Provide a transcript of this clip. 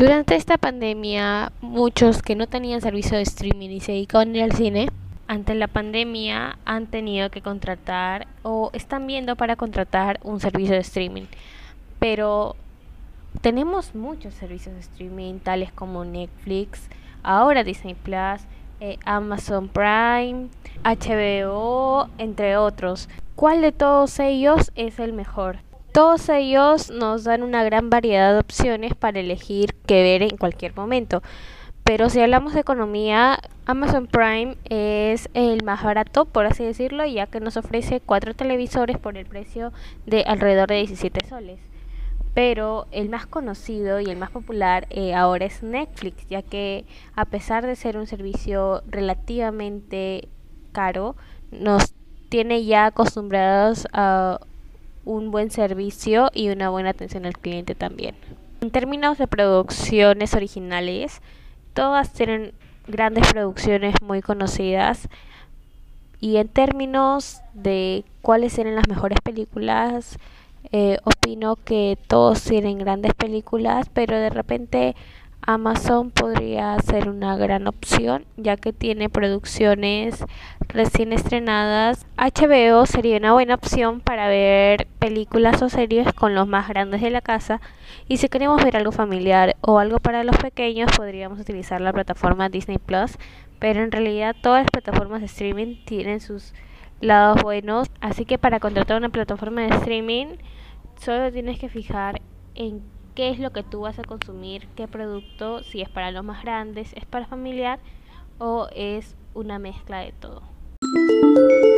Durante esta pandemia, muchos que no tenían servicio de streaming y se dedicaban al cine, ante la pandemia han tenido que contratar o están viendo para contratar un servicio de streaming. Pero tenemos muchos servicios de streaming, tales como Netflix, ahora Disney Plus, eh, Amazon Prime, HBO, entre otros. ¿Cuál de todos ellos es el mejor? Todos ellos nos dan una gran variedad de opciones para elegir qué ver en cualquier momento. Pero si hablamos de economía, Amazon Prime es el más barato, por así decirlo, ya que nos ofrece cuatro televisores por el precio de alrededor de 17 soles. Pero el más conocido y el más popular eh, ahora es Netflix, ya que a pesar de ser un servicio relativamente caro, nos tiene ya acostumbrados a un buen servicio y una buena atención al cliente también. En términos de producciones originales, todas tienen grandes producciones muy conocidas. Y en términos de cuáles eran las mejores películas, eh, opino que todos tienen grandes películas, pero de repente Amazon podría ser una gran opción ya que tiene producciones recién estrenadas. HBO sería una buena opción para ver películas o series con los más grandes de la casa y si queremos ver algo familiar o algo para los pequeños podríamos utilizar la plataforma Disney Plus, pero en realidad todas las plataformas de streaming tienen sus lados buenos, así que para contratar una plataforma de streaming solo tienes que fijar en qué es lo que tú vas a consumir, qué producto, si es para los más grandes, es para familiar o es una mezcla de todo. Música